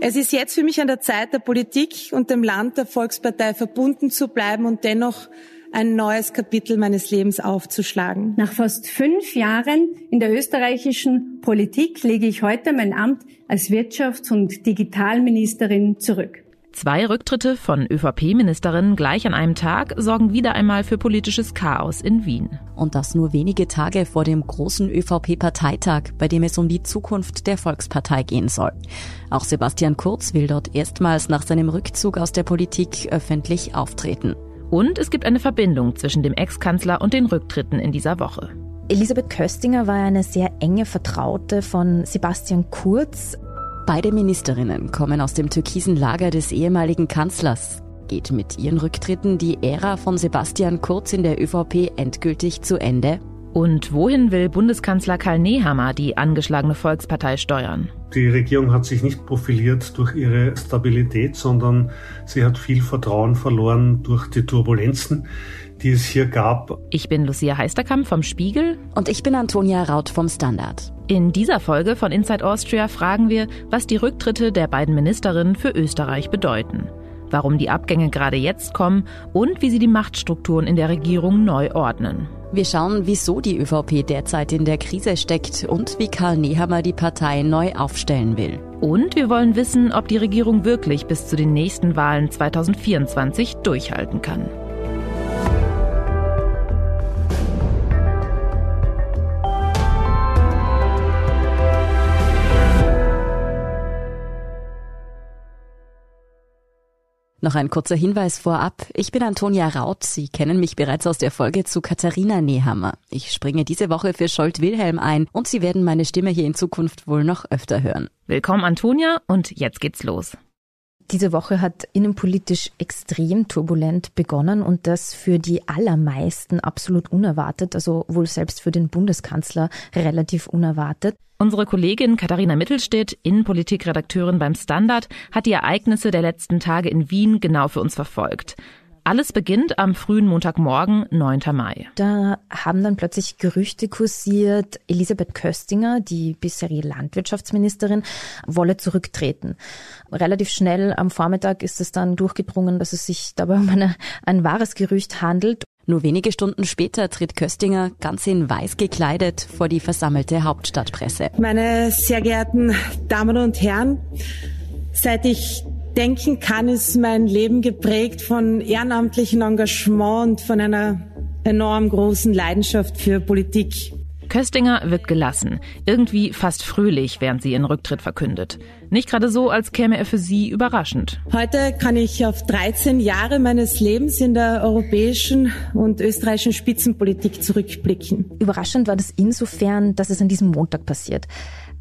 Es ist jetzt für mich an der Zeit, der Politik und dem Land der Volkspartei verbunden zu bleiben und dennoch ein neues Kapitel meines Lebens aufzuschlagen. Nach fast fünf Jahren in der österreichischen Politik lege ich heute mein Amt als Wirtschafts- und Digitalministerin zurück. Zwei Rücktritte von ÖVP-Ministerinnen gleich an einem Tag sorgen wieder einmal für politisches Chaos in Wien. Und das nur wenige Tage vor dem großen ÖVP-Parteitag, bei dem es um die Zukunft der Volkspartei gehen soll. Auch Sebastian Kurz will dort erstmals nach seinem Rückzug aus der Politik öffentlich auftreten. Und es gibt eine Verbindung zwischen dem Ex-Kanzler und den Rücktritten in dieser Woche. Elisabeth Köstinger war eine sehr enge Vertraute von Sebastian Kurz. Beide Ministerinnen kommen aus dem türkisen Lager des ehemaligen Kanzlers. Geht mit ihren Rücktritten die Ära von Sebastian Kurz in der ÖVP endgültig zu Ende? Und wohin will Bundeskanzler Karl Nehammer die angeschlagene Volkspartei steuern? Die Regierung hat sich nicht profiliert durch ihre Stabilität, sondern sie hat viel Vertrauen verloren durch die Turbulenzen, die es hier gab. Ich bin Lucia Heisterkamp vom Spiegel. Und ich bin Antonia Raut vom Standard. In dieser Folge von Inside Austria fragen wir, was die Rücktritte der beiden Ministerinnen für Österreich bedeuten. Warum die Abgänge gerade jetzt kommen und wie sie die Machtstrukturen in der Regierung neu ordnen. Wir schauen, wieso die ÖVP derzeit in der Krise steckt und wie Karl Nehammer die Partei neu aufstellen will. Und wir wollen wissen, ob die Regierung wirklich bis zu den nächsten Wahlen 2024 durchhalten kann. Noch ein kurzer Hinweis vorab. Ich bin Antonia Raut. Sie kennen mich bereits aus der Folge zu Katharina Nehammer. Ich springe diese Woche für Scholt Wilhelm ein und Sie werden meine Stimme hier in Zukunft wohl noch öfter hören. Willkommen Antonia und jetzt geht's los. Diese Woche hat innenpolitisch extrem turbulent begonnen und das für die allermeisten absolut unerwartet, also wohl selbst für den Bundeskanzler relativ unerwartet. Unsere Kollegin Katharina Mittelstedt, Innenpolitikredakteurin beim Standard, hat die Ereignisse der letzten Tage in Wien genau für uns verfolgt. Alles beginnt am frühen Montagmorgen, 9. Mai. Da haben dann plötzlich Gerüchte kursiert, Elisabeth Köstinger, die bisherige Landwirtschaftsministerin, wolle zurücktreten. Relativ schnell am Vormittag ist es dann durchgedrungen, dass es sich dabei um eine, ein wahres Gerücht handelt. Nur wenige Stunden später tritt Köstinger ganz in weiß gekleidet vor die versammelte Hauptstadtpresse. Meine sehr geehrten Damen und Herren, seit ich denken kann, ist mein Leben geprägt von ehrenamtlichem Engagement und von einer enorm großen Leidenschaft für Politik. Köstinger wird gelassen, irgendwie fast fröhlich, während sie ihren Rücktritt verkündet. Nicht gerade so, als käme er für sie überraschend. Heute kann ich auf 13 Jahre meines Lebens in der europäischen und österreichischen Spitzenpolitik zurückblicken. Überraschend war das insofern, dass es an diesem Montag passiert.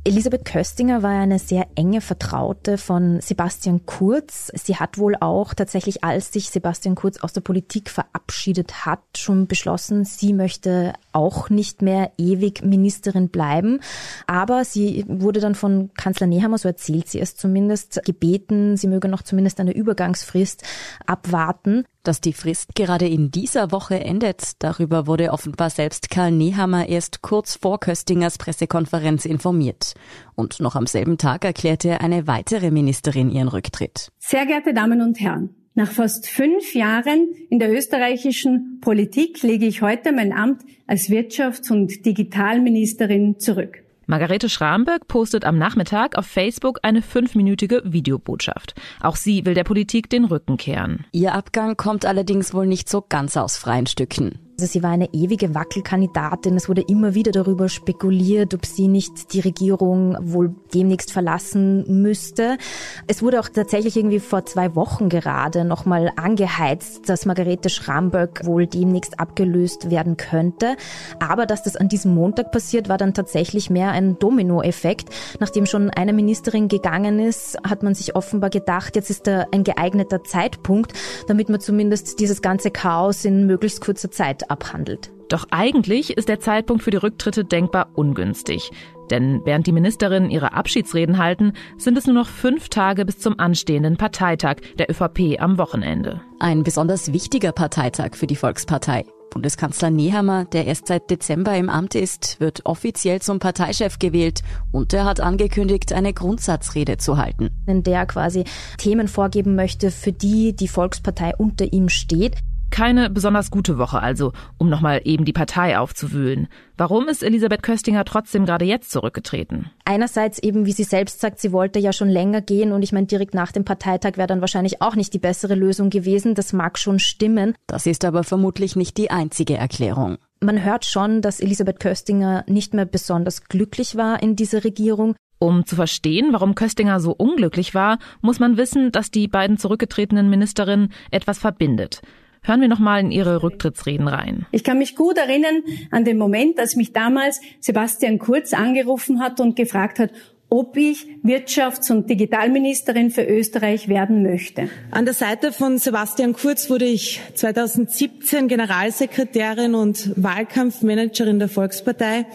Elisabeth Köstinger war eine sehr enge Vertraute von Sebastian Kurz. Sie hat wohl auch tatsächlich, als sich Sebastian Kurz aus der Politik verabschiedet hat, schon beschlossen, sie möchte auch nicht mehr ewig Ministerin bleiben. Aber sie wurde dann von Kanzler Nehammer, so erzählt sie es zumindest, gebeten, sie möge noch zumindest eine Übergangsfrist abwarten. Dass die Frist gerade in dieser Woche endet, darüber wurde offenbar selbst Karl Nehammer erst kurz vor Köstingers Pressekonferenz informiert. Und noch am selben Tag erklärte eine weitere Ministerin ihren Rücktritt. Sehr geehrte Damen und Herren, nach fast fünf Jahren in der österreichischen Politik lege ich heute mein Amt als Wirtschafts- und Digitalministerin zurück. Margarete Schramberg postet am Nachmittag auf Facebook eine fünfminütige Videobotschaft. Auch sie will der Politik den Rücken kehren. Ihr Abgang kommt allerdings wohl nicht so ganz aus freien Stücken. Also sie war eine ewige Wackelkandidatin. Es wurde immer wieder darüber spekuliert, ob sie nicht die Regierung wohl demnächst verlassen müsste. Es wurde auch tatsächlich irgendwie vor zwei Wochen gerade nochmal angeheizt, dass Margarete Schramböck wohl demnächst abgelöst werden könnte. Aber dass das an diesem Montag passiert, war dann tatsächlich mehr ein Dominoeffekt. Nachdem schon eine Ministerin gegangen ist, hat man sich offenbar gedacht, jetzt ist da ein geeigneter Zeitpunkt, damit man zumindest dieses ganze Chaos in möglichst kurzer Zeit abhandelt. Doch eigentlich ist der Zeitpunkt für die Rücktritte denkbar ungünstig. Denn während die Ministerinnen ihre Abschiedsreden halten, sind es nur noch fünf Tage bis zum anstehenden Parteitag der ÖVP am Wochenende. Ein besonders wichtiger Parteitag für die Volkspartei. Bundeskanzler Nehammer, der erst seit Dezember im Amt ist, wird offiziell zum Parteichef gewählt und er hat angekündigt, eine Grundsatzrede zu halten. In der quasi Themen vorgeben möchte, für die die Volkspartei unter ihm steht. Keine besonders gute Woche also, um nochmal eben die Partei aufzuwühlen. Warum ist Elisabeth Köstinger trotzdem gerade jetzt zurückgetreten? Einerseits eben, wie sie selbst sagt, sie wollte ja schon länger gehen und ich meine, direkt nach dem Parteitag wäre dann wahrscheinlich auch nicht die bessere Lösung gewesen. Das mag schon stimmen. Das ist aber vermutlich nicht die einzige Erklärung. Man hört schon, dass Elisabeth Köstinger nicht mehr besonders glücklich war in dieser Regierung. Um zu verstehen, warum Köstinger so unglücklich war, muss man wissen, dass die beiden zurückgetretenen Ministerinnen etwas verbindet. Hören wir nochmal in Ihre Rücktrittsreden rein. Ich kann mich gut erinnern an den Moment, als mich damals Sebastian Kurz angerufen hat und gefragt hat, ob ich Wirtschafts- und Digitalministerin für Österreich werden möchte. An der Seite von Sebastian Kurz wurde ich 2017 Generalsekretärin und Wahlkampfmanagerin der Volkspartei.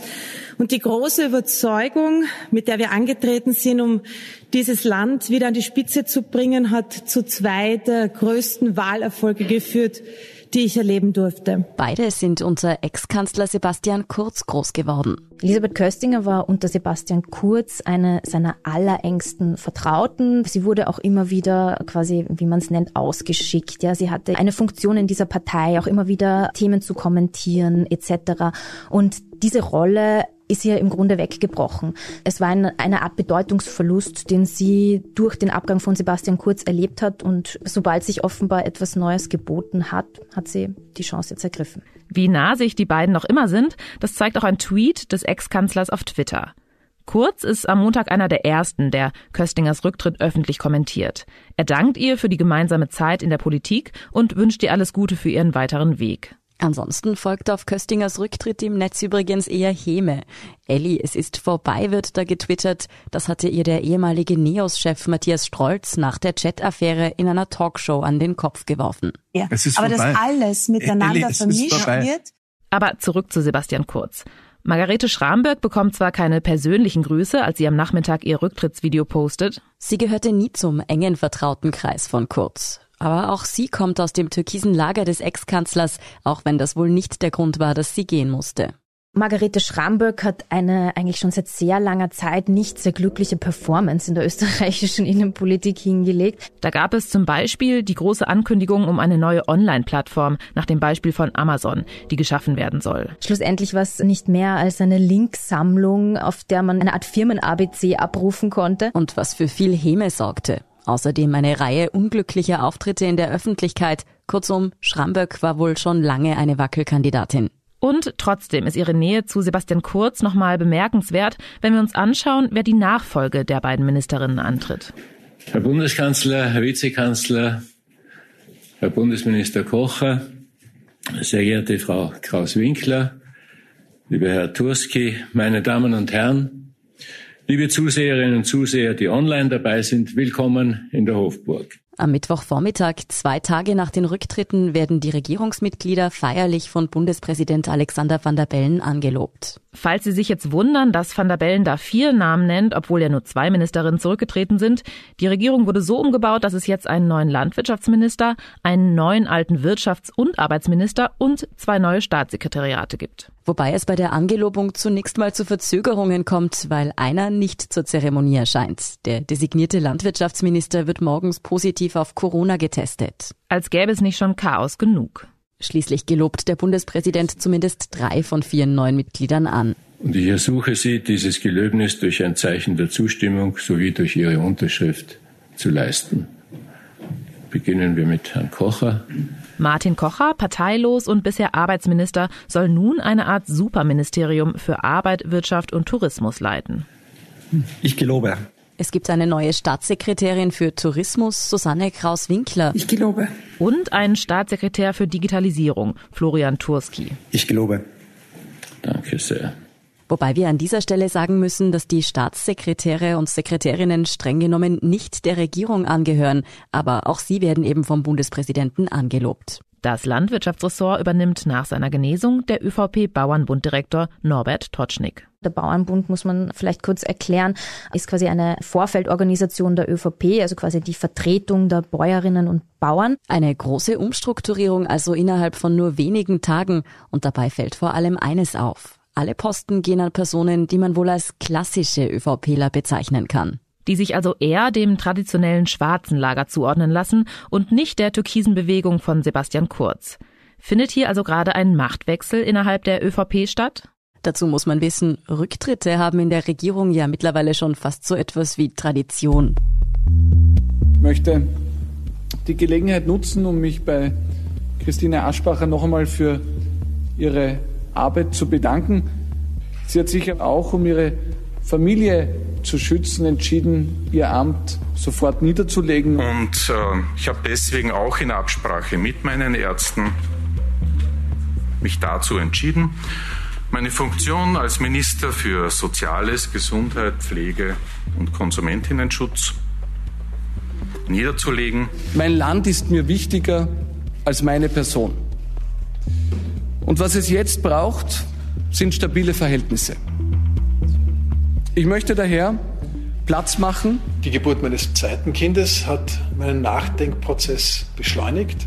Und die große Überzeugung, mit der wir angetreten sind, um dieses Land wieder an die Spitze zu bringen, hat zu zwei der größten Wahlerfolge geführt, die ich erleben durfte. Beide sind unter Ex-Kanzler Sebastian Kurz groß geworden. Elisabeth Köstinger war unter Sebastian Kurz eine seiner allerengsten Vertrauten. Sie wurde auch immer wieder quasi, wie man es nennt, ausgeschickt. Ja, sie hatte eine Funktion in dieser Partei, auch immer wieder Themen zu kommentieren etc. Und diese Rolle ist ihr im Grunde weggebrochen. Es war ein, eine Art Bedeutungsverlust, den sie durch den Abgang von Sebastian Kurz erlebt hat. Und sobald sich offenbar etwas Neues geboten hat, hat sie die Chance jetzt ergriffen. Wie nah sich die beiden noch immer sind, das zeigt auch ein Tweet des Ex-Kanzlers auf Twitter. Kurz ist am Montag einer der ersten, der Köstingers Rücktritt öffentlich kommentiert. Er dankt ihr für die gemeinsame Zeit in der Politik und wünscht ihr alles Gute für ihren weiteren Weg. Ansonsten folgt auf Köstingers Rücktritt im Netz übrigens eher Häme. Elli, es ist vorbei, wird da getwittert. Das hatte ihr der ehemalige NEOS-Chef Matthias Strolz nach der Chat-Affäre in einer Talkshow an den Kopf geworfen. Ja, aber vorbei. das alles miteinander Elli, vermischt wird. Aber zurück zu Sebastian Kurz. Margarete Schramberg bekommt zwar keine persönlichen Grüße, als sie am Nachmittag ihr Rücktrittsvideo postet. Sie gehörte nie zum engen Vertrautenkreis von Kurz. Aber auch sie kommt aus dem türkisen Lager des Ex-Kanzlers, auch wenn das wohl nicht der Grund war, dass sie gehen musste. Margarete Schramböck hat eine eigentlich schon seit sehr langer Zeit nicht sehr glückliche Performance in der österreichischen Innenpolitik hingelegt. Da gab es zum Beispiel die große Ankündigung um eine neue Online-Plattform nach dem Beispiel von Amazon, die geschaffen werden soll. Schlussendlich war es nicht mehr als eine Linksammlung, auf der man eine Art Firmen-ABC abrufen konnte. Und was für viel Häme sorgte. Außerdem eine Reihe unglücklicher Auftritte in der Öffentlichkeit. Kurzum, Schramböck war wohl schon lange eine Wackelkandidatin. Und trotzdem ist ihre Nähe zu Sebastian Kurz nochmal bemerkenswert, wenn wir uns anschauen, wer die Nachfolge der beiden Ministerinnen antritt. Herr Bundeskanzler, Herr Vizekanzler, Herr Bundesminister Kocher, sehr geehrte Frau Kraus-Winkler, lieber Herr Turski, meine Damen und Herren, Liebe Zuseherinnen und Zuseher, die online dabei sind, willkommen in der Hofburg. Am Mittwochvormittag, zwei Tage nach den Rücktritten, werden die Regierungsmitglieder feierlich von Bundespräsident Alexander van der Bellen angelobt. Falls Sie sich jetzt wundern, dass van der Bellen da vier Namen nennt, obwohl ja nur zwei Ministerinnen zurückgetreten sind, die Regierung wurde so umgebaut, dass es jetzt einen neuen Landwirtschaftsminister, einen neuen alten Wirtschafts- und Arbeitsminister und zwei neue Staatssekretariate gibt. Wobei es bei der Angelobung zunächst mal zu Verzögerungen kommt, weil einer nicht zur Zeremonie erscheint. Der designierte Landwirtschaftsminister wird morgens positiv auf Corona getestet. Als gäbe es nicht schon Chaos genug. Schließlich gelobt der Bundespräsident zumindest drei von vier neuen Mitgliedern an. Und ich ersuche Sie, dieses Gelöbnis durch ein Zeichen der Zustimmung sowie durch Ihre Unterschrift zu leisten. Beginnen wir mit Herrn Kocher. Martin Kocher, parteilos und bisher Arbeitsminister, soll nun eine Art Superministerium für Arbeit, Wirtschaft und Tourismus leiten. Ich gelobe. Es gibt eine neue Staatssekretärin für Tourismus, Susanne Kraus-Winkler. Ich gelobe. Und einen Staatssekretär für Digitalisierung, Florian Turski. Ich gelobe. Danke sehr. Wobei wir an dieser Stelle sagen müssen, dass die Staatssekretäre und Sekretärinnen streng genommen nicht der Regierung angehören, aber auch sie werden eben vom Bundespräsidenten angelobt. Das Landwirtschaftsressort übernimmt nach seiner Genesung der ÖVP-Bauernbunddirektor Norbert Totschnig. Der Bauernbund, muss man vielleicht kurz erklären, ist quasi eine Vorfeldorganisation der ÖVP, also quasi die Vertretung der Bäuerinnen und Bauern. Eine große Umstrukturierung also innerhalb von nur wenigen Tagen. Und dabei fällt vor allem eines auf. Alle Posten gehen an Personen, die man wohl als klassische ÖVPler bezeichnen kann die sich also eher dem traditionellen schwarzen Lager zuordnen lassen und nicht der türkisen Bewegung von Sebastian Kurz. Findet hier also gerade ein Machtwechsel innerhalb der ÖVP statt? Dazu muss man wissen, Rücktritte haben in der Regierung ja mittlerweile schon fast so etwas wie Tradition. Ich möchte die Gelegenheit nutzen, um mich bei Christine Aschbacher noch einmal für ihre Arbeit zu bedanken. Sie hat sich auch, um ihre Familie zu schützen, entschieden, ihr Amt sofort niederzulegen. Und äh, ich habe deswegen auch in Absprache mit meinen Ärzten mich dazu entschieden, meine Funktion als Minister für Soziales, Gesundheit, Pflege und Konsumentinnenschutz niederzulegen. Mein Land ist mir wichtiger als meine Person. Und was es jetzt braucht, sind stabile Verhältnisse. Ich möchte daher Platz machen. Die Geburt meines zweiten Kindes hat meinen Nachdenkprozess beschleunigt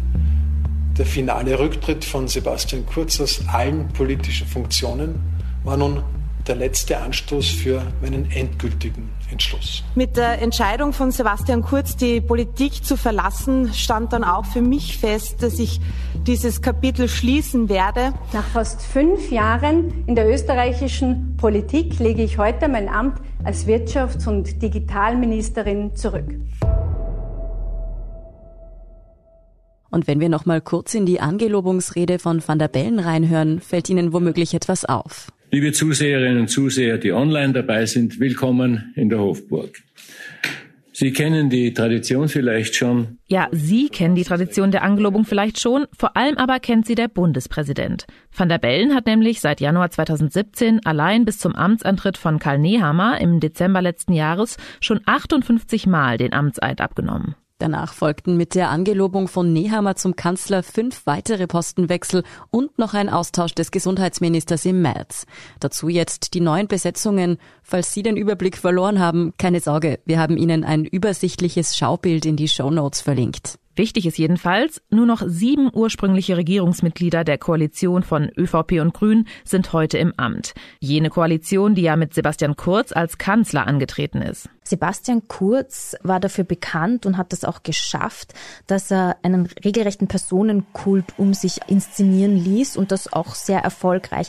der finale Rücktritt von Sebastian Kurz aus allen politischen Funktionen war nun der letzte Anstoß für meinen endgültigen Entschluss. Mit der Entscheidung von Sebastian Kurz, die Politik zu verlassen, stand dann auch für mich fest, dass ich dieses Kapitel schließen werde. Nach fast fünf Jahren in der österreichischen Politik lege ich heute mein Amt als Wirtschafts- und Digitalministerin zurück. Und wenn wir noch mal kurz in die Angelobungsrede von Van der Bellen reinhören, fällt Ihnen womöglich etwas auf. Liebe Zuseherinnen und Zuseher, die online dabei sind, willkommen in der Hofburg. Sie kennen die Tradition vielleicht schon. Ja, Sie kennen die Tradition der Angelobung vielleicht schon, vor allem aber kennt sie der Bundespräsident. Van der Bellen hat nämlich seit Januar 2017 allein bis zum Amtsantritt von Karl Nehammer im Dezember letzten Jahres schon 58 Mal den Amtseid abgenommen. Danach folgten mit der Angelobung von Nehammer zum Kanzler fünf weitere Postenwechsel und noch ein Austausch des Gesundheitsministers im März. Dazu jetzt die neuen Besetzungen. Falls Sie den Überblick verloren haben, keine Sorge, wir haben Ihnen ein übersichtliches Schaubild in die Show Notes verlinkt. Wichtig ist jedenfalls, nur noch sieben ursprüngliche Regierungsmitglieder der Koalition von ÖVP und Grün sind heute im Amt. Jene Koalition, die ja mit Sebastian Kurz als Kanzler angetreten ist. Sebastian Kurz war dafür bekannt und hat es auch geschafft, dass er einen regelrechten Personenkult um sich inszenieren ließ und das auch sehr erfolgreich.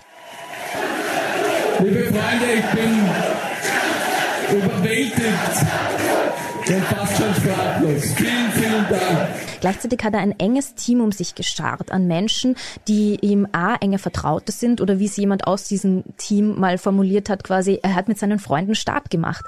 Liebe Freunde, ich bin überwältigt und fast schon sprachlos. Vielen, vielen Dank. Gleichzeitig hat er ein enges Team um sich geschart an Menschen, die ihm A, enge Vertraute sind oder wie es jemand aus diesem Team mal formuliert hat, quasi, er hat mit seinen Freunden Start gemacht.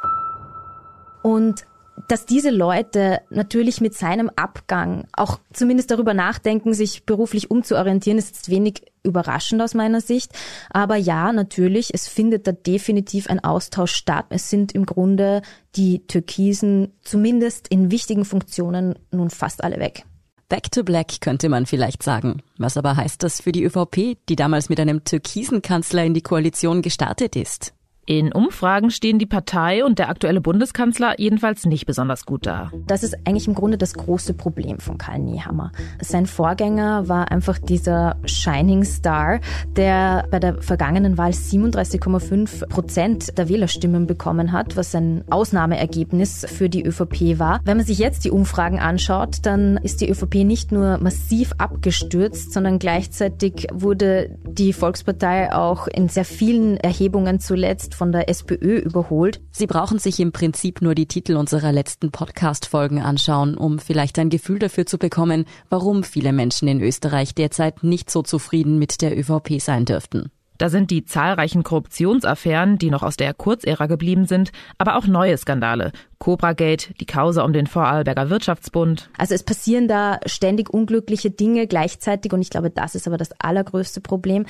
Und dass diese Leute natürlich mit seinem Abgang auch zumindest darüber nachdenken, sich beruflich umzuorientieren, ist jetzt wenig überraschend aus meiner Sicht. Aber ja, natürlich, es findet da definitiv ein Austausch statt. Es sind im Grunde die Türkisen zumindest in wichtigen Funktionen nun fast alle weg. Back to Black könnte man vielleicht sagen. Was aber heißt das für die ÖVP, die damals mit einem türkisen Kanzler in die Koalition gestartet ist? In Umfragen stehen die Partei und der aktuelle Bundeskanzler jedenfalls nicht besonders gut da. Das ist eigentlich im Grunde das große Problem von Karl Nehammer. Sein Vorgänger war einfach dieser Shining Star, der bei der vergangenen Wahl 37,5 Prozent der Wählerstimmen bekommen hat, was ein Ausnahmeergebnis für die ÖVP war. Wenn man sich jetzt die Umfragen anschaut, dann ist die ÖVP nicht nur massiv abgestürzt, sondern gleichzeitig wurde die Volkspartei auch in sehr vielen Erhebungen zuletzt von der SPÖ überholt. Sie brauchen sich im Prinzip nur die Titel unserer letzten Podcast-Folgen anschauen, um vielleicht ein Gefühl dafür zu bekommen, warum viele Menschen in Österreich derzeit nicht so zufrieden mit der ÖVP sein dürften. Da sind die zahlreichen Korruptionsaffären, die noch aus der Kurzära geblieben sind, aber auch neue Skandale. Cobra Gate, die Causa um den Vorarlberger Wirtschaftsbund. Also es passieren da ständig unglückliche Dinge gleichzeitig und ich glaube, das ist aber das allergrößte Problem,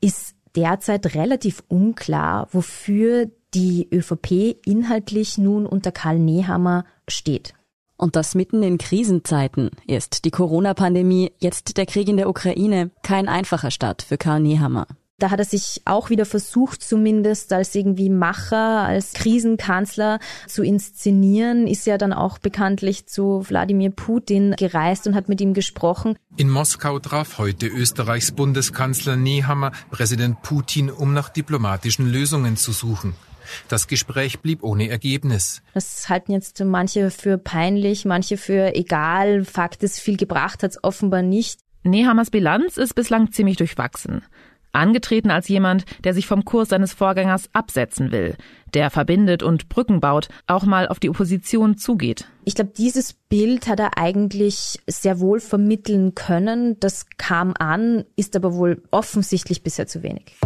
ist derzeit relativ unklar, wofür die ÖVP inhaltlich nun unter Karl Nehammer steht. Und das mitten in Krisenzeiten. Erst die Corona-Pandemie, jetzt der Krieg in der Ukraine. Kein einfacher Start für Karl Nehammer. Da hat er sich auch wieder versucht, zumindest als irgendwie Macher, als Krisenkanzler zu inszenieren, ist ja dann auch bekanntlich zu Wladimir Putin gereist und hat mit ihm gesprochen. In Moskau traf heute Österreichs Bundeskanzler Nehammer Präsident Putin, um nach diplomatischen Lösungen zu suchen. Das Gespräch blieb ohne Ergebnis. Das halten jetzt manche für peinlich, manche für egal. Fakt ist, viel gebracht hat es offenbar nicht. Nehammers Bilanz ist bislang ziemlich durchwachsen. Angetreten als jemand, der sich vom Kurs seines Vorgängers absetzen will, der verbindet und Brücken baut, auch mal auf die Opposition zugeht. Ich glaube, dieses Bild hat er eigentlich sehr wohl vermitteln können. Das kam an, ist aber wohl offensichtlich bisher zu wenig.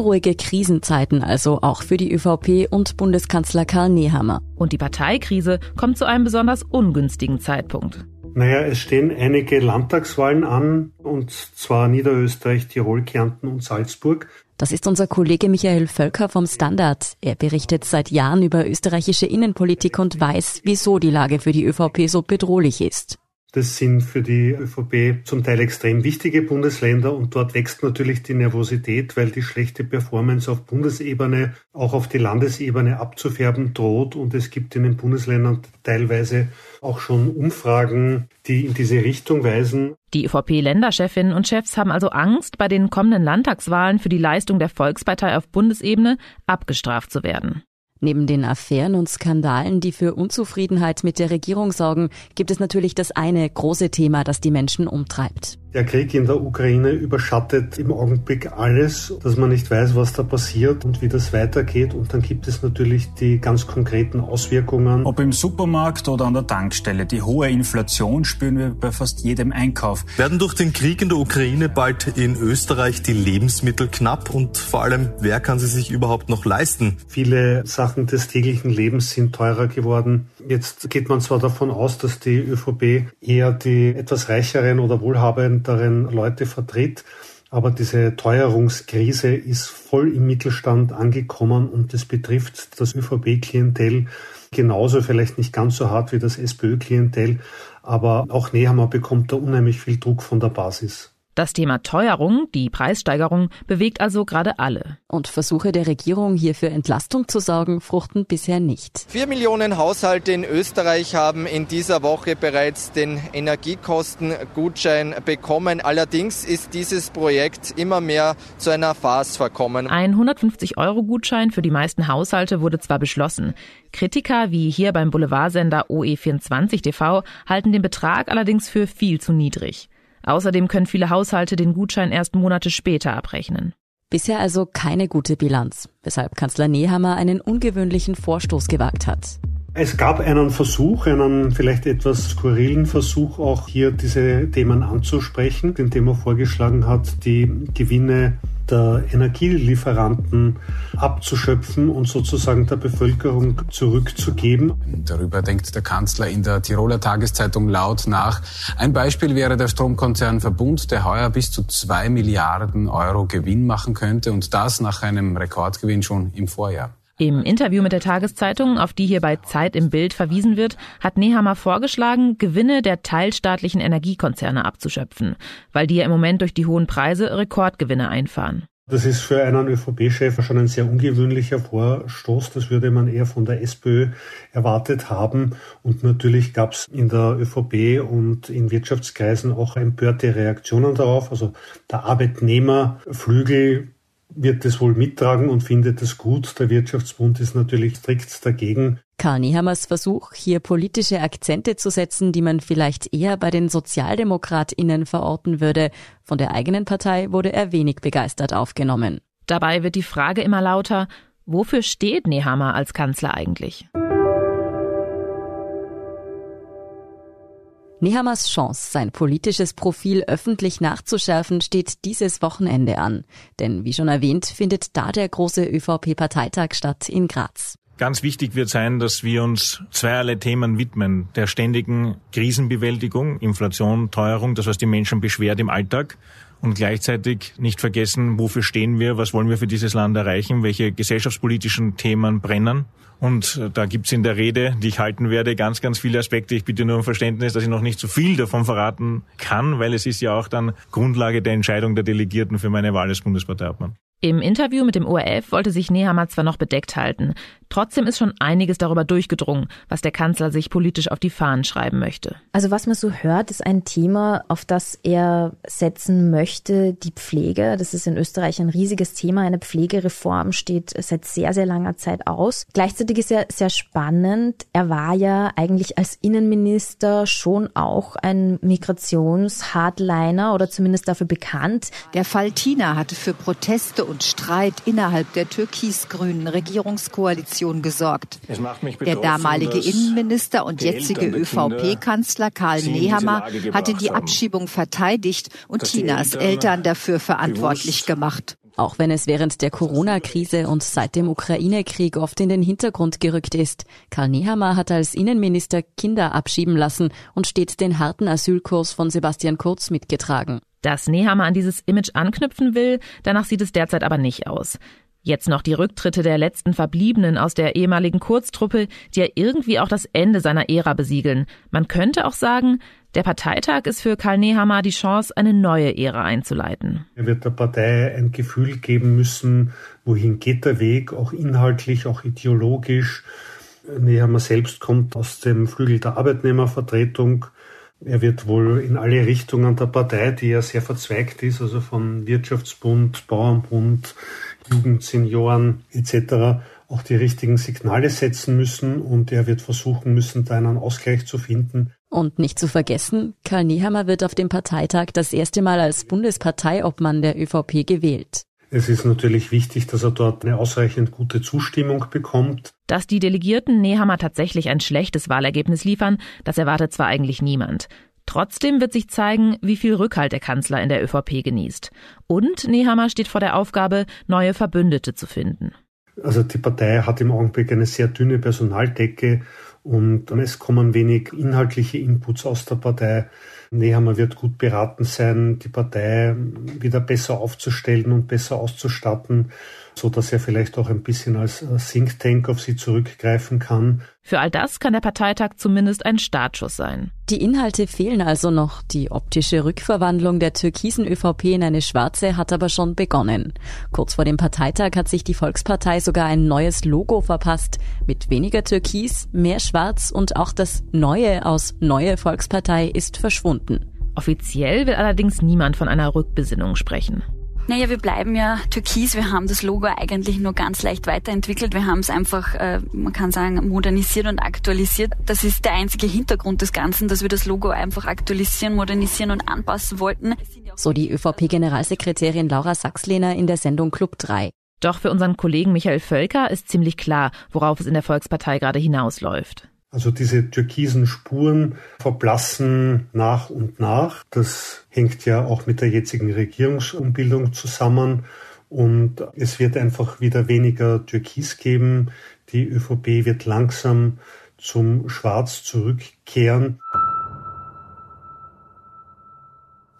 Unruhige Krisenzeiten also auch für die ÖVP und Bundeskanzler Karl Nehammer. Und die Parteikrise kommt zu einem besonders ungünstigen Zeitpunkt. Naja, es stehen einige Landtagswahlen an, und zwar Niederösterreich, Tirol, Kärnten und Salzburg. Das ist unser Kollege Michael Völker vom Standard. Er berichtet seit Jahren über österreichische Innenpolitik und weiß, wieso die Lage für die ÖVP so bedrohlich ist. Das sind für die ÖVP zum Teil extrem wichtige Bundesländer und dort wächst natürlich die Nervosität, weil die schlechte Performance auf Bundesebene auch auf die Landesebene abzufärben droht und es gibt in den Bundesländern teilweise auch schon Umfragen, die in diese Richtung weisen. Die ÖVP-Länderchefinnen und Chefs haben also Angst, bei den kommenden Landtagswahlen für die Leistung der Volkspartei auf Bundesebene abgestraft zu werden. Neben den Affären und Skandalen, die für Unzufriedenheit mit der Regierung sorgen, gibt es natürlich das eine große Thema, das die Menschen umtreibt. Der Krieg in der Ukraine überschattet im Augenblick alles, dass man nicht weiß, was da passiert und wie das weitergeht. Und dann gibt es natürlich die ganz konkreten Auswirkungen. Ob im Supermarkt oder an der Tankstelle, die hohe Inflation spüren wir bei fast jedem Einkauf. Werden durch den Krieg in der Ukraine bald in Österreich die Lebensmittel knapp und vor allem, wer kann sie sich überhaupt noch leisten? Viele Sachen des täglichen Lebens sind teurer geworden. Jetzt geht man zwar davon aus, dass die ÖVP eher die etwas reicheren oder wohlhabenden effizienteren Leute vertritt. Aber diese Teuerungskrise ist voll im Mittelstand angekommen und das betrifft das ÖVP-Klientel genauso, vielleicht nicht ganz so hart wie das SPÖ-Klientel, aber auch Nehammer bekommt da unheimlich viel Druck von der Basis. Das Thema Teuerung, die Preissteigerung, bewegt also gerade alle. Und Versuche der Regierung hier für Entlastung zu sorgen, fruchten bisher nicht. Vier Millionen Haushalte in Österreich haben in dieser Woche bereits den Energiekostengutschein bekommen. Allerdings ist dieses Projekt immer mehr zu einer Farce verkommen. Ein 150-Euro-Gutschein für die meisten Haushalte wurde zwar beschlossen. Kritiker wie hier beim Boulevardsender OE24 TV halten den Betrag allerdings für viel zu niedrig. Außerdem können viele Haushalte den Gutschein erst Monate später abrechnen. Bisher also keine gute Bilanz, weshalb Kanzler Nehammer einen ungewöhnlichen Vorstoß gewagt hat. Es gab einen Versuch, einen vielleicht etwas skurrilen Versuch, auch hier diese Themen anzusprechen, indem er vorgeschlagen hat, die Gewinne der Energielieferanten abzuschöpfen und sozusagen der Bevölkerung zurückzugeben. Darüber denkt der Kanzler in der Tiroler Tageszeitung laut nach. Ein Beispiel wäre der Stromkonzern Verbund, der heuer bis zu zwei Milliarden Euro Gewinn machen könnte und das nach einem Rekordgewinn schon im Vorjahr. Im Interview mit der Tageszeitung, auf die hier bei Zeit im Bild verwiesen wird, hat Nehammer vorgeschlagen, Gewinne der teilstaatlichen Energiekonzerne abzuschöpfen, weil die ja im Moment durch die hohen Preise Rekordgewinne einfahren. Das ist für einen ÖVP-Chef schon ein sehr ungewöhnlicher Vorstoß. Das würde man eher von der SPÖ erwartet haben. Und natürlich gab es in der ÖVP und in Wirtschaftskreisen auch empörte Reaktionen darauf. Also der Arbeitnehmerflügel wird es wohl mittragen und findet es gut. Der Wirtschaftsbund ist natürlich strikt dagegen. Karl Nehammers Versuch, hier politische Akzente zu setzen, die man vielleicht eher bei den SozialdemokratInnen verorten würde, von der eigenen Partei wurde er wenig begeistert aufgenommen. Dabei wird die Frage immer lauter, wofür steht Nehammer als Kanzler eigentlich? Nehammers Chance, sein politisches Profil öffentlich nachzuschärfen, steht dieses Wochenende an. Denn wie schon erwähnt, findet da der große ÖVP-Parteitag statt in Graz. Ganz wichtig wird sein, dass wir uns zweierlei Themen widmen. Der ständigen Krisenbewältigung, Inflation, Teuerung, das was die Menschen beschwert im Alltag und gleichzeitig nicht vergessen, wofür stehen wir, was wollen wir für dieses Land erreichen, welche gesellschaftspolitischen Themen brennen. Und äh, da gibt's in der Rede, die ich halten werde, ganz, ganz viele Aspekte. Ich bitte nur um Verständnis, dass ich noch nicht zu so viel davon verraten kann, weil es ist ja auch dann Grundlage der Entscheidung der Delegierten für meine Wahl als Bundesparteiobmann. Im Interview mit dem ORF wollte sich Nehammer zwar noch bedeckt halten, trotzdem ist schon einiges darüber durchgedrungen, was der Kanzler sich politisch auf die Fahnen schreiben möchte. Also was man so hört, ist ein Thema, auf das er setzen möchte, die Pflege. Das ist in Österreich ein riesiges Thema. Eine Pflegereform steht seit sehr, sehr langer Zeit aus. Gleichzeitig ist er sehr spannend. Er war ja eigentlich als Innenminister schon auch ein Migrations-Hardliner oder zumindest dafür bekannt. Der Fall Tina hatte für Proteste und Streit innerhalb der türkis-grünen Regierungskoalition gesorgt. Der damalige Innenminister und jetzige ÖVP-Kanzler Karl Nehammer hatte die Abschiebung verteidigt und Tinas Eltern dafür verantwortlich gemacht. Auch wenn es während der Corona-Krise und seit dem Ukraine-Krieg oft in den Hintergrund gerückt ist. Karl Nehammer hat als Innenminister Kinder abschieben lassen und steht den harten Asylkurs von Sebastian Kurz mitgetragen. Dass Nehammer an dieses Image anknüpfen will, danach sieht es derzeit aber nicht aus. Jetzt noch die Rücktritte der letzten Verbliebenen aus der ehemaligen Kurztruppe, die ja irgendwie auch das Ende seiner Ära besiegeln. Man könnte auch sagen, der Parteitag ist für Karl Nehammer die Chance, eine neue Ära einzuleiten. Er wird der Partei ein Gefühl geben müssen, wohin geht der Weg, auch inhaltlich, auch ideologisch. Nehammer selbst kommt aus dem Flügel der Arbeitnehmervertretung. Er wird wohl in alle Richtungen der Partei, die ja sehr verzweigt ist, also von Wirtschaftsbund, Bauernbund, Jugend, Senioren etc., auch die richtigen Signale setzen müssen und er wird versuchen müssen, da einen Ausgleich zu finden. Und nicht zu vergessen, Karl Nehammer wird auf dem Parteitag das erste Mal als Bundesparteiobmann der ÖVP gewählt. Es ist natürlich wichtig, dass er dort eine ausreichend gute Zustimmung bekommt. Dass die Delegierten Nehammer tatsächlich ein schlechtes Wahlergebnis liefern, das erwartet zwar eigentlich niemand. Trotzdem wird sich zeigen, wie viel Rückhalt der Kanzler in der ÖVP genießt. Und Nehammer steht vor der Aufgabe, neue Verbündete zu finden. Also die Partei hat im Augenblick eine sehr dünne Personaldecke und es kommen wenig inhaltliche Inputs aus der Partei. Nehammer wird gut beraten sein, die Partei wieder besser aufzustellen und besser auszustatten, so dass er vielleicht auch ein bisschen als Think Tank auf sie zurückgreifen kann. Für all das kann der Parteitag zumindest ein Startschuss sein. Die Inhalte fehlen also noch. Die optische Rückverwandlung der türkisen ÖVP in eine schwarze hat aber schon begonnen. Kurz vor dem Parteitag hat sich die Volkspartei sogar ein neues Logo verpasst. Mit weniger Türkis, mehr Schwarz und auch das Neue aus Neue Volkspartei ist verschwunden. Offiziell will allerdings niemand von einer Rückbesinnung sprechen. Naja, wir bleiben ja türkis. Wir haben das Logo eigentlich nur ganz leicht weiterentwickelt. Wir haben es einfach, äh, man kann sagen, modernisiert und aktualisiert. Das ist der einzige Hintergrund des Ganzen, dass wir das Logo einfach aktualisieren, modernisieren und anpassen wollten. So die ÖVP-Generalsekretärin Laura Sachslehner in der Sendung Club 3. Doch für unseren Kollegen Michael Völker ist ziemlich klar, worauf es in der Volkspartei gerade hinausläuft. Also diese türkisen Spuren verblassen nach und nach. Das hängt ja auch mit der jetzigen Regierungsumbildung zusammen. Und es wird einfach wieder weniger Türkis geben. Die ÖVP wird langsam zum Schwarz zurückkehren.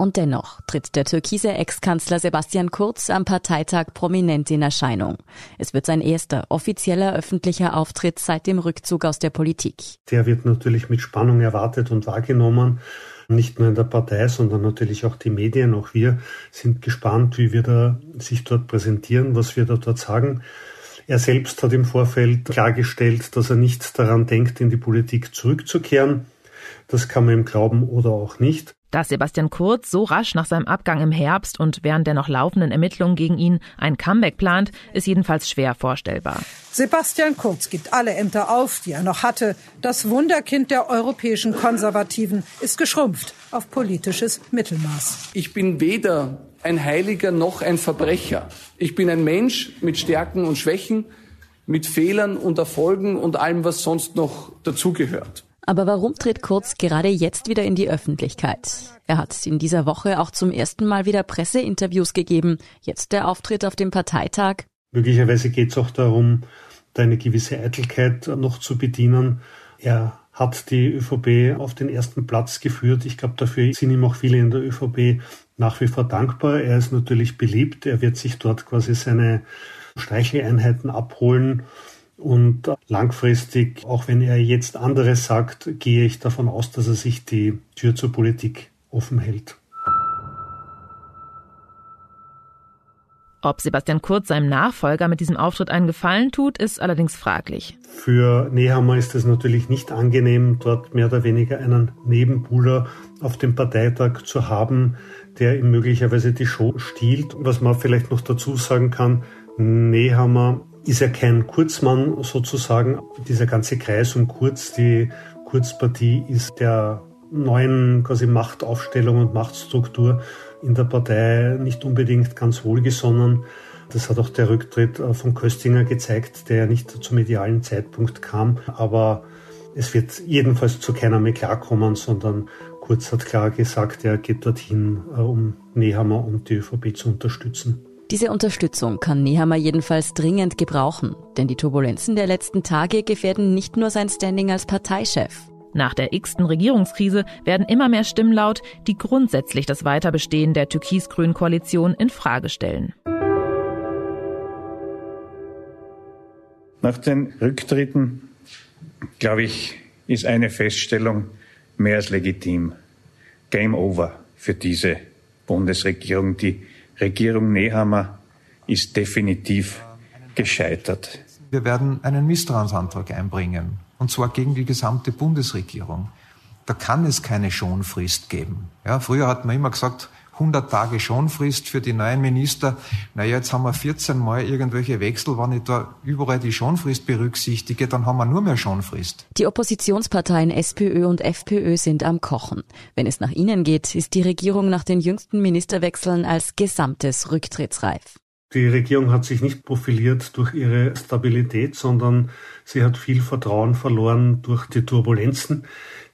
Und dennoch tritt der türkise Ex-Kanzler Sebastian Kurz am Parteitag prominent in Erscheinung. Es wird sein erster offizieller öffentlicher Auftritt seit dem Rückzug aus der Politik. Der wird natürlich mit Spannung erwartet und wahrgenommen. Nicht nur in der Partei, sondern natürlich auch die Medien. Auch wir sind gespannt, wie wir da sich dort präsentieren, was wir da dort sagen. Er selbst hat im Vorfeld klargestellt, dass er nicht daran denkt, in die Politik zurückzukehren. Das kann man ihm glauben oder auch nicht. Dass Sebastian Kurz so rasch nach seinem Abgang im Herbst und während der noch laufenden Ermittlungen gegen ihn ein Comeback plant, ist jedenfalls schwer vorstellbar. Sebastian Kurz gibt alle Ämter auf, die er noch hatte. Das Wunderkind der europäischen Konservativen ist geschrumpft auf politisches Mittelmaß. Ich bin weder ein Heiliger noch ein Verbrecher. Ich bin ein Mensch mit Stärken und Schwächen, mit Fehlern und Erfolgen und allem, was sonst noch dazugehört. Aber warum tritt Kurz gerade jetzt wieder in die Öffentlichkeit? Er hat in dieser Woche auch zum ersten Mal wieder Presseinterviews gegeben. Jetzt der Auftritt auf dem Parteitag. Möglicherweise geht es auch darum, da eine gewisse Eitelkeit noch zu bedienen. Er hat die ÖVP auf den ersten Platz geführt. Ich glaube, dafür sind ihm auch viele in der ÖVP nach wie vor dankbar. Er ist natürlich beliebt. Er wird sich dort quasi seine Streicheleinheiten abholen. Und langfristig, auch wenn er jetzt anderes sagt, gehe ich davon aus, dass er sich die Tür zur Politik offen hält. Ob Sebastian Kurz seinem Nachfolger mit diesem Auftritt einen Gefallen tut, ist allerdings fraglich. Für Nehammer ist es natürlich nicht angenehm, dort mehr oder weniger einen Nebenbuhler auf dem Parteitag zu haben, der ihm möglicherweise die Show stiehlt. Was man vielleicht noch dazu sagen kann, Nehammer ist ja kein Kurzmann sozusagen. Dieser ganze Kreis um Kurz, die Kurzpartie ist der neuen quasi Machtaufstellung und Machtstruktur in der Partei nicht unbedingt ganz wohlgesonnen. Das hat auch der Rücktritt äh, von Köstinger gezeigt, der nicht zum idealen Zeitpunkt kam. Aber es wird jedenfalls zu keiner mehr klarkommen, sondern Kurz hat klar gesagt, er geht dorthin, äh, um Nehammer und die ÖVP zu unterstützen. Diese Unterstützung kann Nehammer jedenfalls dringend gebrauchen, denn die Turbulenzen der letzten Tage gefährden nicht nur sein Standing als Parteichef. Nach der x-ten Regierungskrise werden immer mehr Stimmen laut, die grundsätzlich das Weiterbestehen der türkis-grünen Koalition in Frage stellen. Nach den Rücktritten, glaube ich, ist eine Feststellung mehr als legitim. Game over für diese Bundesregierung. Die Regierung Nehammer ist definitiv gescheitert. Wir werden einen Misstrauensantrag einbringen und zwar gegen die gesamte Bundesregierung. Da kann es keine Schonfrist geben. Ja, früher hat man immer gesagt, 100 Tage Schonfrist für die neuen Minister. Naja, jetzt haben wir 14 Mal irgendwelche Wechsel. Wenn ich da überall die Schonfrist berücksichtige, dann haben wir nur mehr Schonfrist. Die Oppositionsparteien SPÖ und FPÖ sind am Kochen. Wenn es nach ihnen geht, ist die Regierung nach den jüngsten Ministerwechseln als gesamtes rücktrittsreif. Die Regierung hat sich nicht profiliert durch ihre Stabilität, sondern sie hat viel Vertrauen verloren durch die Turbulenzen,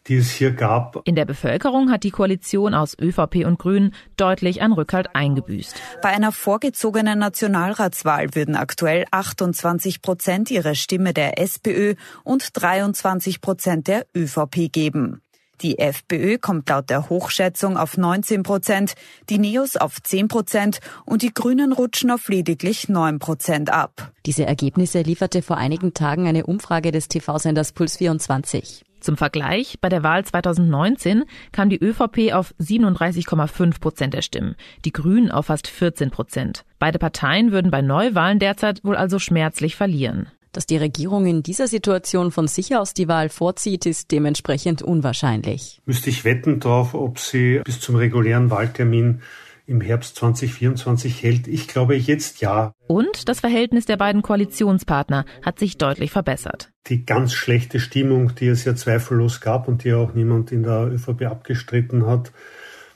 die es hier gab. In der Bevölkerung hat die Koalition aus ÖVP und Grünen deutlich an Rückhalt eingebüßt. Bei einer vorgezogenen Nationalratswahl würden aktuell 28 Prozent ihrer Stimme der SPÖ und 23 Prozent der ÖVP geben. Die FPÖ kommt laut der Hochschätzung auf 19 Prozent, die Neos auf 10 Prozent und die Grünen rutschen auf lediglich 9 Prozent ab. Diese Ergebnisse lieferte vor einigen Tagen eine Umfrage des TV-Senders Puls 24. Zum Vergleich, bei der Wahl 2019 kam die ÖVP auf 37,5 Prozent der Stimmen, die Grünen auf fast 14 Prozent. Beide Parteien würden bei Neuwahlen derzeit wohl also schmerzlich verlieren. Dass die Regierung in dieser Situation von sich aus die Wahl vorzieht, ist dementsprechend unwahrscheinlich. Müsste ich wetten darauf, ob sie bis zum regulären Wahltermin im Herbst 2024 hält? Ich glaube jetzt ja. Und das Verhältnis der beiden Koalitionspartner hat sich deutlich verbessert. Die ganz schlechte Stimmung, die es ja zweifellos gab und die auch niemand in der ÖVP abgestritten hat,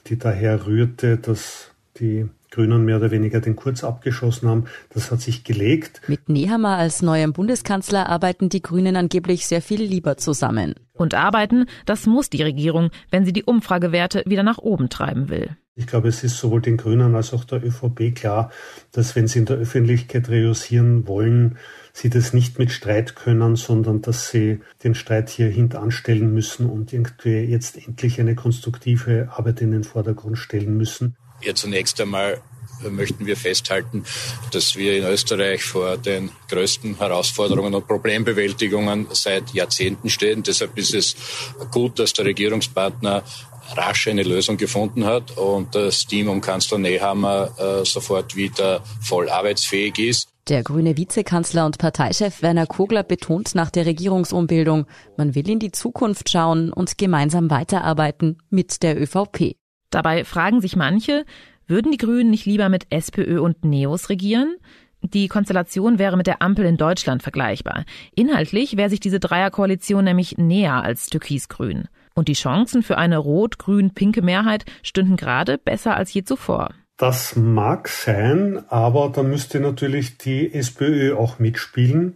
die daher rührte, dass die Grünen mehr oder weniger den Kurz abgeschossen haben. Das hat sich gelegt. Mit Nehammer als neuem Bundeskanzler arbeiten die Grünen angeblich sehr viel lieber zusammen. Und arbeiten, das muss die Regierung, wenn sie die Umfragewerte wieder nach oben treiben will. Ich glaube, es ist sowohl den Grünen als auch der ÖVP klar, dass wenn sie in der Öffentlichkeit reüssieren wollen, sie das nicht mit Streit können, sondern dass sie den Streit hier hintanstellen müssen und irgendwie jetzt endlich eine konstruktive Arbeit in den Vordergrund stellen müssen. Ja, zunächst einmal möchten wir festhalten, dass wir in Österreich vor den größten Herausforderungen und Problembewältigungen seit Jahrzehnten stehen. Deshalb ist es gut, dass der Regierungspartner rasch eine Lösung gefunden hat und das Team um Kanzler Nehammer äh, sofort wieder voll arbeitsfähig ist. Der grüne Vizekanzler und Parteichef Werner Kogler betont nach der Regierungsumbildung, man will in die Zukunft schauen und gemeinsam weiterarbeiten mit der ÖVP. Dabei fragen sich manche, würden die Grünen nicht lieber mit SPÖ und Neos regieren? Die Konstellation wäre mit der Ampel in Deutschland vergleichbar. Inhaltlich wäre sich diese Dreierkoalition nämlich näher als Türkisgrün. Und die Chancen für eine rot-grün-pinke Mehrheit stünden gerade besser als je zuvor. Das mag sein, aber da müsste natürlich die SPÖ auch mitspielen.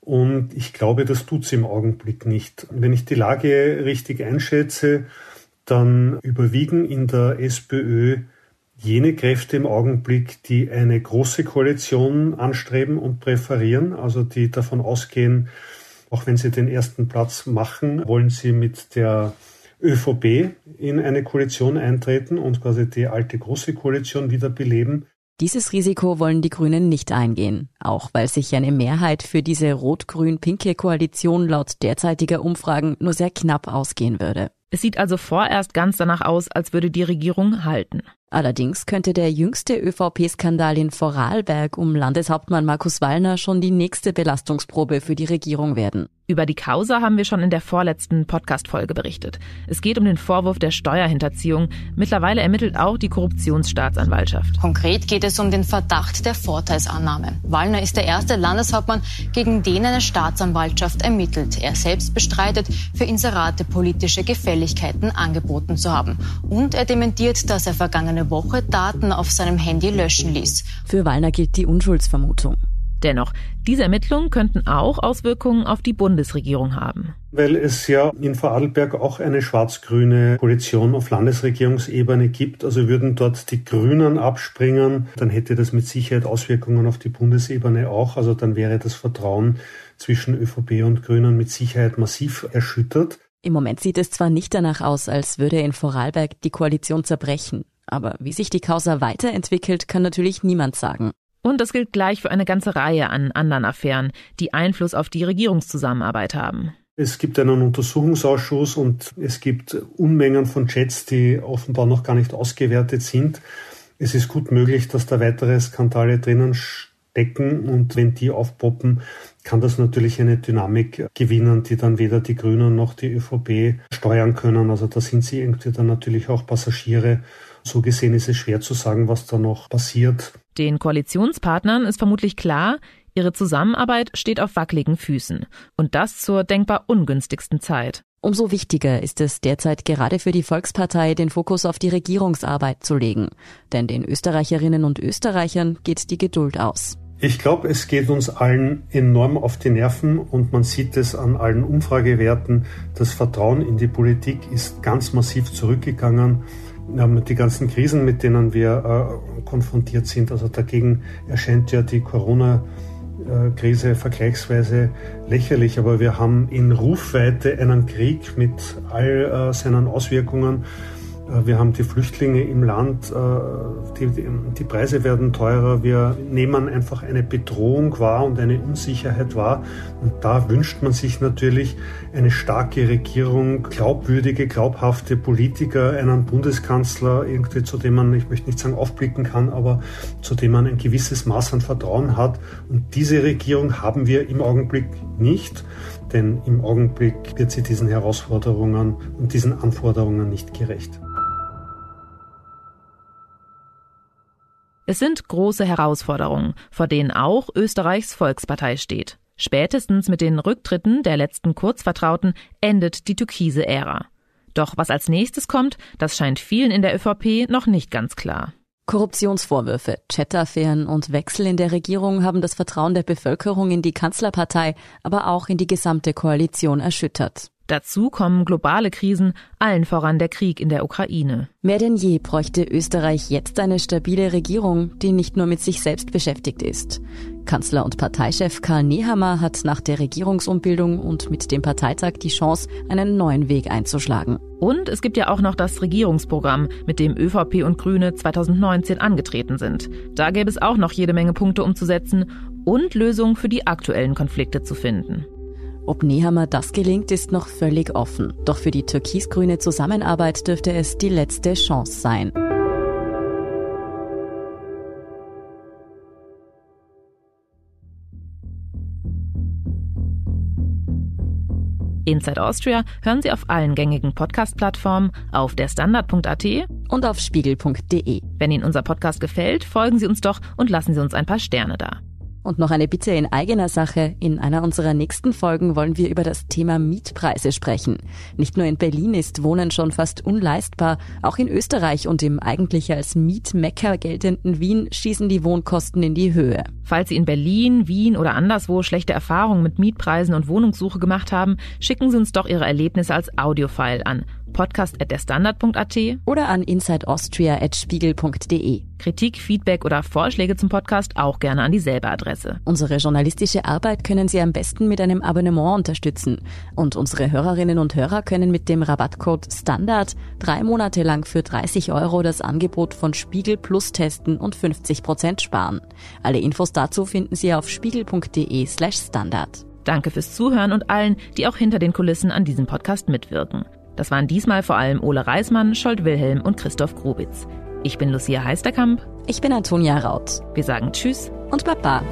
Und ich glaube, das tut sie im Augenblick nicht. Wenn ich die Lage richtig einschätze, dann überwiegen in der SPÖ jene Kräfte im Augenblick, die eine große Koalition anstreben und präferieren, also die davon ausgehen, Auch wenn sie den ersten Platz machen, wollen sie mit der ÖVP in eine Koalition eintreten und quasi die alte große Koalition wieder beleben. Dieses Risiko wollen die Grünen nicht eingehen, auch weil sich eine Mehrheit für diese rot-grün-pinke Koalition laut derzeitiger Umfragen nur sehr knapp ausgehen würde. Es sieht also vorerst ganz danach aus, als würde die Regierung halten. Allerdings könnte der jüngste ÖVP-Skandal in Vorarlberg um Landeshauptmann Markus Wallner schon die nächste Belastungsprobe für die Regierung werden. Über die Causa haben wir schon in der vorletzten Podcast-Folge berichtet. Es geht um den Vorwurf der Steuerhinterziehung. Mittlerweile ermittelt auch die Korruptionsstaatsanwaltschaft. Konkret geht es um den Verdacht der Vorteilsannahme. Wallner ist der erste Landeshauptmann, gegen den eine Staatsanwaltschaft ermittelt. Er selbst bestreitet, für Inserate politische Gefälligkeiten angeboten zu haben. Und er dementiert, dass er vergangene Woche Daten auf seinem Handy löschen ließ. Für Wallner gilt die Unschuldsvermutung. Dennoch, diese Ermittlungen könnten auch Auswirkungen auf die Bundesregierung haben. Weil es ja in Vorarlberg auch eine schwarz-grüne Koalition auf Landesregierungsebene gibt. Also würden dort die Grünen abspringen, dann hätte das mit Sicherheit Auswirkungen auf die Bundesebene auch. Also dann wäre das Vertrauen zwischen ÖVP und Grünen mit Sicherheit massiv erschüttert. Im Moment sieht es zwar nicht danach aus, als würde in Vorarlberg die Koalition zerbrechen. Aber wie sich die Causa weiterentwickelt, kann natürlich niemand sagen. Und das gilt gleich für eine ganze Reihe an anderen Affären, die Einfluss auf die Regierungszusammenarbeit haben. Es gibt einen Untersuchungsausschuss und es gibt Unmengen von Chats, die offenbar noch gar nicht ausgewertet sind. Es ist gut möglich, dass da weitere Skandale drinnen stecken und wenn die aufpoppen, kann das natürlich eine Dynamik gewinnen, die dann weder die Grünen noch die ÖVP steuern können. Also da sind sie irgendwie dann natürlich auch Passagiere. So gesehen ist es schwer zu sagen, was da noch passiert. Den Koalitionspartnern ist vermutlich klar, ihre Zusammenarbeit steht auf wackeligen Füßen. Und das zur denkbar ungünstigsten Zeit. Umso wichtiger ist es derzeit gerade für die Volkspartei, den Fokus auf die Regierungsarbeit zu legen. Denn den Österreicherinnen und Österreichern geht die Geduld aus. Ich glaube, es geht uns allen enorm auf die Nerven und man sieht es an allen Umfragewerten. Das Vertrauen in die Politik ist ganz massiv zurückgegangen die ganzen Krisen, mit denen wir äh, konfrontiert sind. Also dagegen erscheint ja die Corona-Krise vergleichsweise lächerlich, aber wir haben in Rufweite einen Krieg mit all äh, seinen Auswirkungen. Äh, wir haben die Flüchtlinge im Land, äh, die, die, Preise werden teurer, wir nehmen einfach eine Bedrohung wahr und eine Unsicherheit wahr. Und da wünscht man sich natürlich eine starke Regierung, glaubwürdige, glaubhafte Politiker, einen Bundeskanzler, irgendwie zu dem man, ich möchte nicht sagen aufblicken kann, aber zu dem man ein gewisses Maß an Vertrauen hat. Und diese Regierung haben wir im Augenblick nicht, denn im Augenblick wird sie diesen Herausforderungen und diesen Anforderungen nicht gerecht. Es sind große Herausforderungen, vor denen auch Österreichs Volkspartei steht. Spätestens mit den Rücktritten der letzten Kurzvertrauten endet die türkise Ära. Doch was als nächstes kommt, das scheint vielen in der ÖVP noch nicht ganz klar. Korruptionsvorwürfe, Chat-Affären und Wechsel in der Regierung haben das Vertrauen der Bevölkerung in die Kanzlerpartei, aber auch in die gesamte Koalition erschüttert. Dazu kommen globale Krisen, allen voran der Krieg in der Ukraine. Mehr denn je bräuchte Österreich jetzt eine stabile Regierung, die nicht nur mit sich selbst beschäftigt ist. Kanzler und Parteichef Karl Nehammer hat nach der Regierungsumbildung und mit dem Parteitag die Chance, einen neuen Weg einzuschlagen. Und es gibt ja auch noch das Regierungsprogramm, mit dem ÖVP und Grüne 2019 angetreten sind. Da gäbe es auch noch jede Menge Punkte umzusetzen und Lösungen für die aktuellen Konflikte zu finden. Ob Nehammer das gelingt, ist noch völlig offen. Doch für die türkis-grüne Zusammenarbeit dürfte es die letzte Chance sein. Inside Austria hören Sie auf allen gängigen Podcast-Plattformen, auf der Standard.at und auf spiegel.de. Wenn Ihnen unser Podcast gefällt, folgen Sie uns doch und lassen Sie uns ein paar Sterne da. Und noch eine Bitte in eigener Sache. In einer unserer nächsten Folgen wollen wir über das Thema Mietpreise sprechen. Nicht nur in Berlin ist Wohnen schon fast unleistbar, auch in Österreich und im eigentlich als Mietmecker geltenden Wien schießen die Wohnkosten in die Höhe. Falls Sie in Berlin, Wien oder anderswo schlechte Erfahrungen mit Mietpreisen und Wohnungssuche gemacht haben, schicken Sie uns doch Ihre Erlebnisse als Audiofile an podcast.derstandard.at oder an insideaustria.spiegel.de. Kritik, Feedback oder Vorschläge zum Podcast auch gerne an dieselbe Adresse. Unsere journalistische Arbeit können Sie am besten mit einem Abonnement unterstützen. Und unsere Hörerinnen und Hörer können mit dem Rabattcode STANDARD drei Monate lang für 30 Euro das Angebot von Spiegel Plus testen und 50 Prozent sparen. Alle Infos dazu finden Sie auf spiegel.de slash standard. Danke fürs Zuhören und allen, die auch hinter den Kulissen an diesem Podcast mitwirken. Das waren diesmal vor allem Ole Reismann, Scholt Wilhelm und Christoph Grubitz. Ich bin Lucia Heisterkamp. Ich bin Antonia Raut. Wir sagen Tschüss und Baba.